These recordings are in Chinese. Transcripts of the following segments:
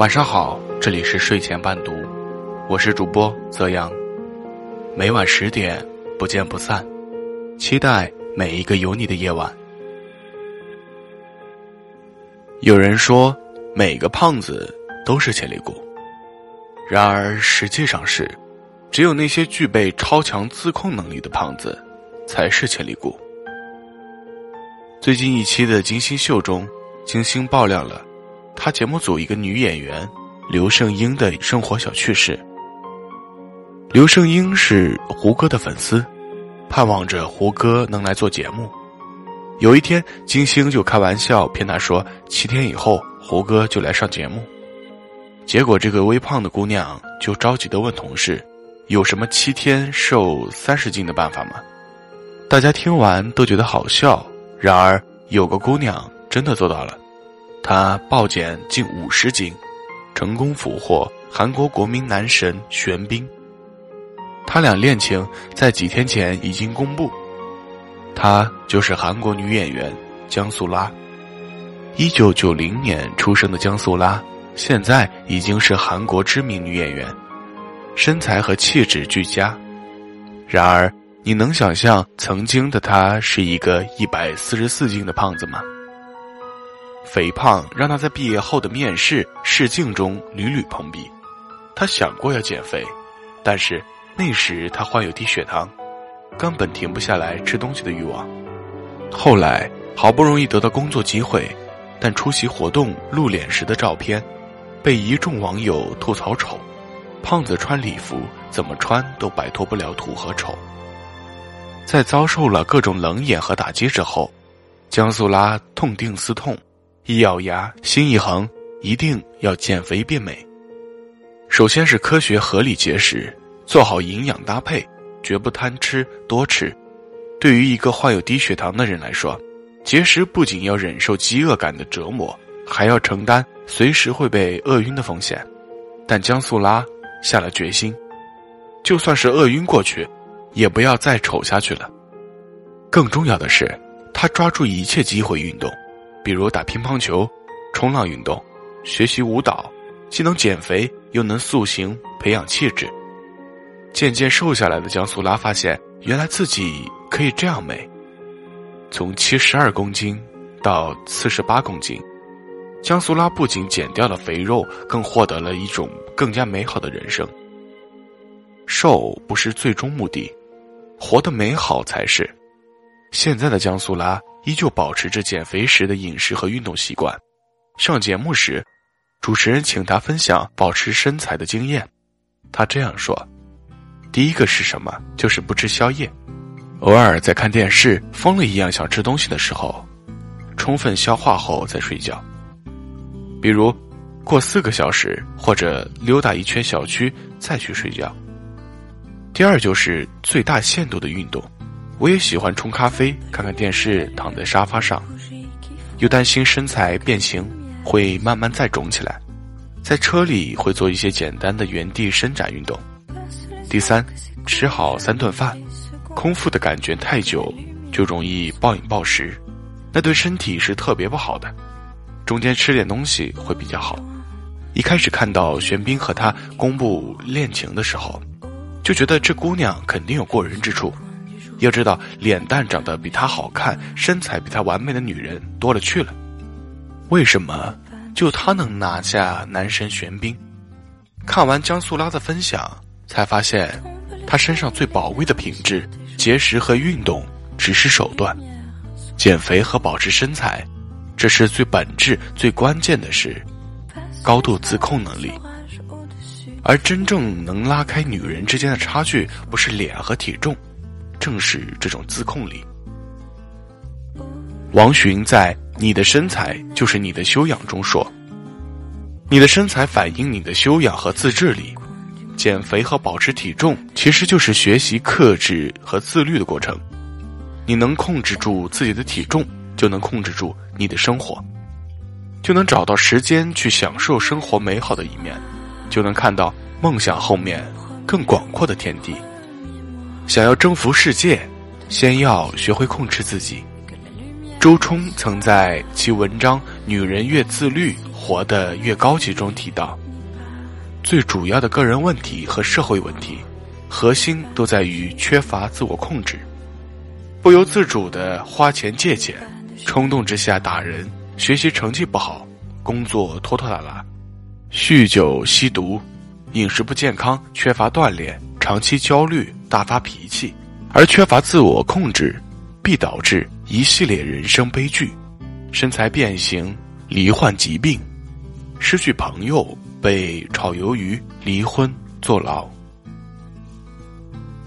晚上好，这里是睡前伴读，我是主播泽阳。每晚十点不见不散，期待每一个有你的夜晚。有人说，每个胖子都是潜力股，然而实际上是，只有那些具备超强自控能力的胖子，才是潜力股。最近一期的金星秀中，金星爆料了。他节目组一个女演员刘胜英的生活小趣事。刘胜英是胡歌的粉丝，盼望着胡歌能来做节目。有一天，金星就开玩笑骗他说：“七天以后，胡歌就来上节目。”结果，这个微胖的姑娘就着急的问同事：“有什么七天瘦三十斤的办法吗？”大家听完都觉得好笑。然而，有个姑娘真的做到了。他暴减近五十斤，成功俘获韩国国民男神玄彬。他俩恋情在几天前已经公布，她就是韩国女演员江素拉。一九九零年出生的江素拉，现在已经是韩国知名女演员，身材和气质俱佳。然而，你能想象曾经的她是一个一百四十四斤的胖子吗？肥胖让他在毕业后的面试试镜中屡屡碰壁，他想过要减肥，但是那时他患有低血糖，根本停不下来吃东西的欲望。后来好不容易得到工作机会，但出席活动露脸时的照片，被一众网友吐槽丑。胖子穿礼服怎么穿都摆脱不了土和丑。在遭受了各种冷眼和打击之后，江苏拉痛定思痛。一咬牙，心一横，一定要减肥变美。首先是科学合理节食，做好营养搭配，绝不贪吃多吃。对于一个患有低血糖的人来说，节食不仅要忍受饥饿感的折磨，还要承担随时会被饿晕的风险。但江素拉下了决心，就算是饿晕过去，也不要再丑下去了。更重要的是，他抓住一切机会运动。比如打乒乓球、冲浪运动、学习舞蹈，既能减肥又能塑形、培养气质。渐渐瘦下来的江苏拉发现，原来自己可以这样美。从七十二公斤到四十八公斤，江苏拉不仅减掉了肥肉，更获得了一种更加美好的人生。瘦不是最终目的，活得美好才是。现在的江苏拉。依旧保持着减肥时的饮食和运动习惯。上节目时，主持人请他分享保持身材的经验。他这样说：“第一个是什么？就是不吃宵夜。偶尔在看电视疯了一样想吃东西的时候，充分消化后再睡觉。比如过四个小时，或者溜达一圈小区再去睡觉。第二就是最大限度的运动。”我也喜欢冲咖啡、看看电视、躺在沙发上，又担心身材变形会慢慢再肿起来，在车里会做一些简单的原地伸展运动。第三，吃好三顿饭，空腹的感觉太久就容易暴饮暴食，那对身体是特别不好的。中间吃点东西会比较好。一开始看到玄彬和他公布恋情的时候，就觉得这姑娘肯定有过人之处。要知道，脸蛋长得比她好看、身材比她完美的女人多了去了。为什么就她能拿下男神玄彬？看完江苏拉的分享，才发现，她身上最宝贵的品质——节食和运动只是手段，减肥和保持身材，这是最本质、最关键的是高度自控能力。而真正能拉开女人之间的差距，不是脸和体重。正是这种自控力。王洵在《你的身材就是你的修养》中说：“你的身材反映你的修养和自制力。减肥和保持体重其实就是学习克制和自律的过程。你能控制住自己的体重，就能控制住你的生活，就能找到时间去享受生活美好的一面，就能看到梦想后面更广阔的天地。”想要征服世界，先要学会控制自己。周冲曾在其文章《女人越自律，活得越高级》中提到，最主要的个人问题和社会问题，核心都在于缺乏自我控制，不由自主的花钱借钱，冲动之下打人，学习成绩不好，工作拖拖拉拉，酗酒吸毒，饮食不健康，缺乏锻炼，长期焦虑，大发脾气，而缺乏自我控制，必导致。一系列人生悲剧，身材变形、罹患疾病、失去朋友、被炒鱿鱼、离婚、坐牢。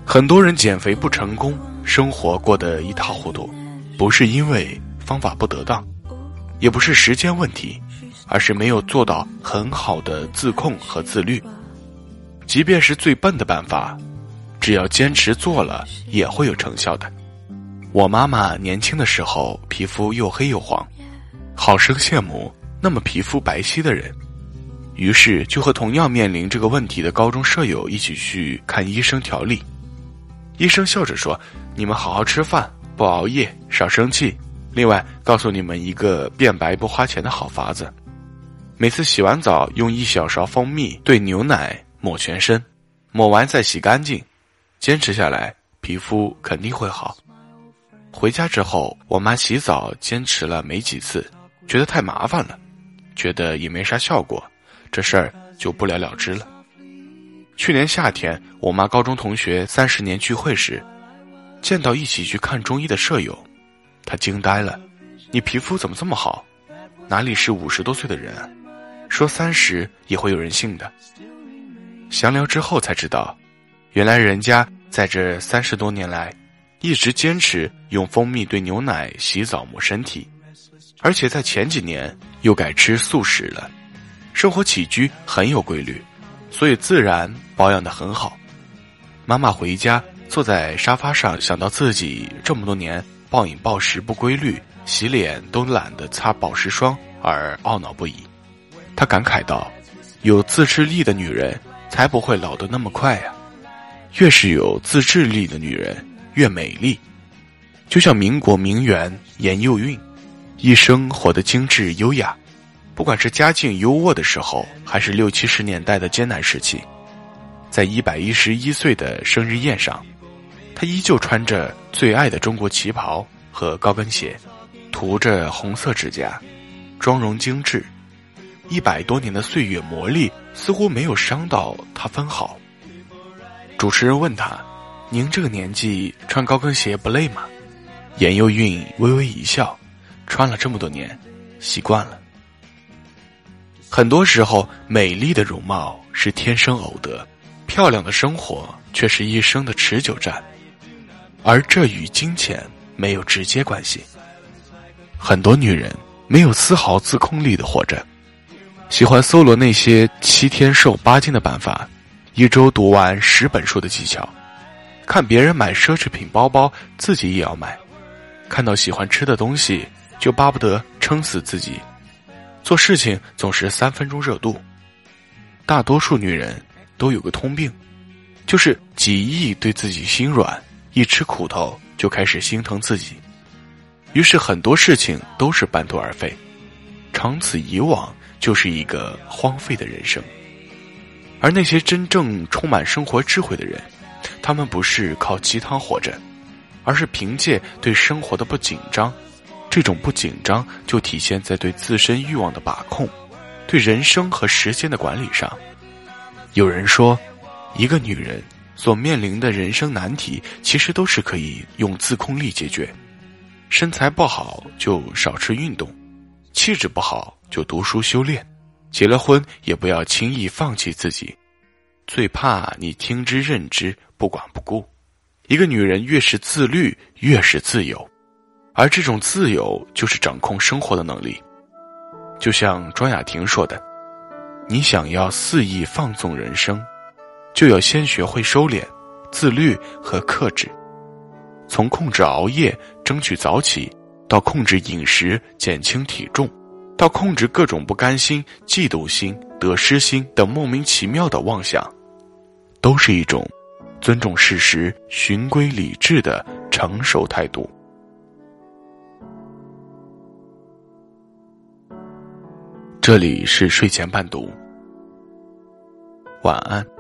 很多人减肥不成功，生活过得一塌糊涂，不是因为方法不得当，也不是时间问题，而是没有做到很好的自控和自律。即便是最笨的办法，只要坚持做了，也会有成效的。我妈妈年轻的时候皮肤又黑又黄，好生羡慕那么皮肤白皙的人，于是就和同样面临这个问题的高中舍友一起去看医生调理。医生笑着说：“你们好好吃饭，不熬夜，少生气。另外，告诉你们一个变白不花钱的好法子：每次洗完澡用一小勺蜂蜜兑牛奶抹全身，抹完再洗干净，坚持下来，皮肤肯定会好。”回家之后，我妈洗澡坚持了没几次，觉得太麻烦了，觉得也没啥效果，这事儿就不了了之了。去年夏天，我妈高中同学三十年聚会时，见到一起去看中医的舍友，她惊呆了：“你皮肤怎么这么好？哪里是五十多岁的人？啊说三十也会有人信的。”详聊之后才知道，原来人家在这三十多年来。一直坚持用蜂蜜兑牛奶洗澡抹身体，而且在前几年又改吃素食了，生活起居很有规律，所以自然保养的很好。妈妈回家坐在沙发上，想到自己这么多年暴饮暴食不规律，洗脸都懒得擦保湿霜而懊恼不已。她感慨道：“有自制力的女人才不会老得那么快呀，越是有自制力的女人。”越美丽，就像民国名媛严幼韵，一生活得精致优雅。不管是家境优渥的时候，还是六七十年代的艰难时期，在一百一十一岁的生日宴上，她依旧穿着最爱的中国旗袍和高跟鞋，涂着红色指甲，妆容精致。一百多年的岁月磨砺，似乎没有伤到她分毫。主持人问她。您这个年纪穿高跟鞋不累吗？严幼韵微微一笑，穿了这么多年，习惯了。很多时候，美丽的容貌是天生偶得，漂亮的生活却是一生的持久战，而这与金钱没有直接关系。很多女人没有丝毫自控力的活着，喜欢搜罗那些七天瘦八斤的办法，一周读完十本书的技巧。看别人买奢侈品包包，自己也要买；看到喜欢吃的东西，就巴不得撑死自己。做事情总是三分钟热度。大多数女人都有个通病，就是极易对自己心软，一吃苦头就开始心疼自己，于是很多事情都是半途而废，长此以往就是一个荒废的人生。而那些真正充满生活智慧的人。他们不是靠鸡汤活着，而是凭借对生活的不紧张。这种不紧张就体现在对自身欲望的把控，对人生和时间的管理上。有人说，一个女人所面临的人生难题，其实都是可以用自控力解决。身材不好就少吃运动，气质不好就读书修炼，结了婚也不要轻易放弃自己。最怕你听之任之。不管不顾，一个女人越是自律，越是自由，而这种自由就是掌控生活的能力。就像庄雅婷说的：“你想要肆意放纵人生，就要先学会收敛、自律和克制。从控制熬夜、争取早起，到控制饮食、减轻体重，要控制各种不甘心嫉妒心得失心等莫名其妙的妄想都是一种尊重事实循规理智的成熟态度。这里是睡前伴读晚安。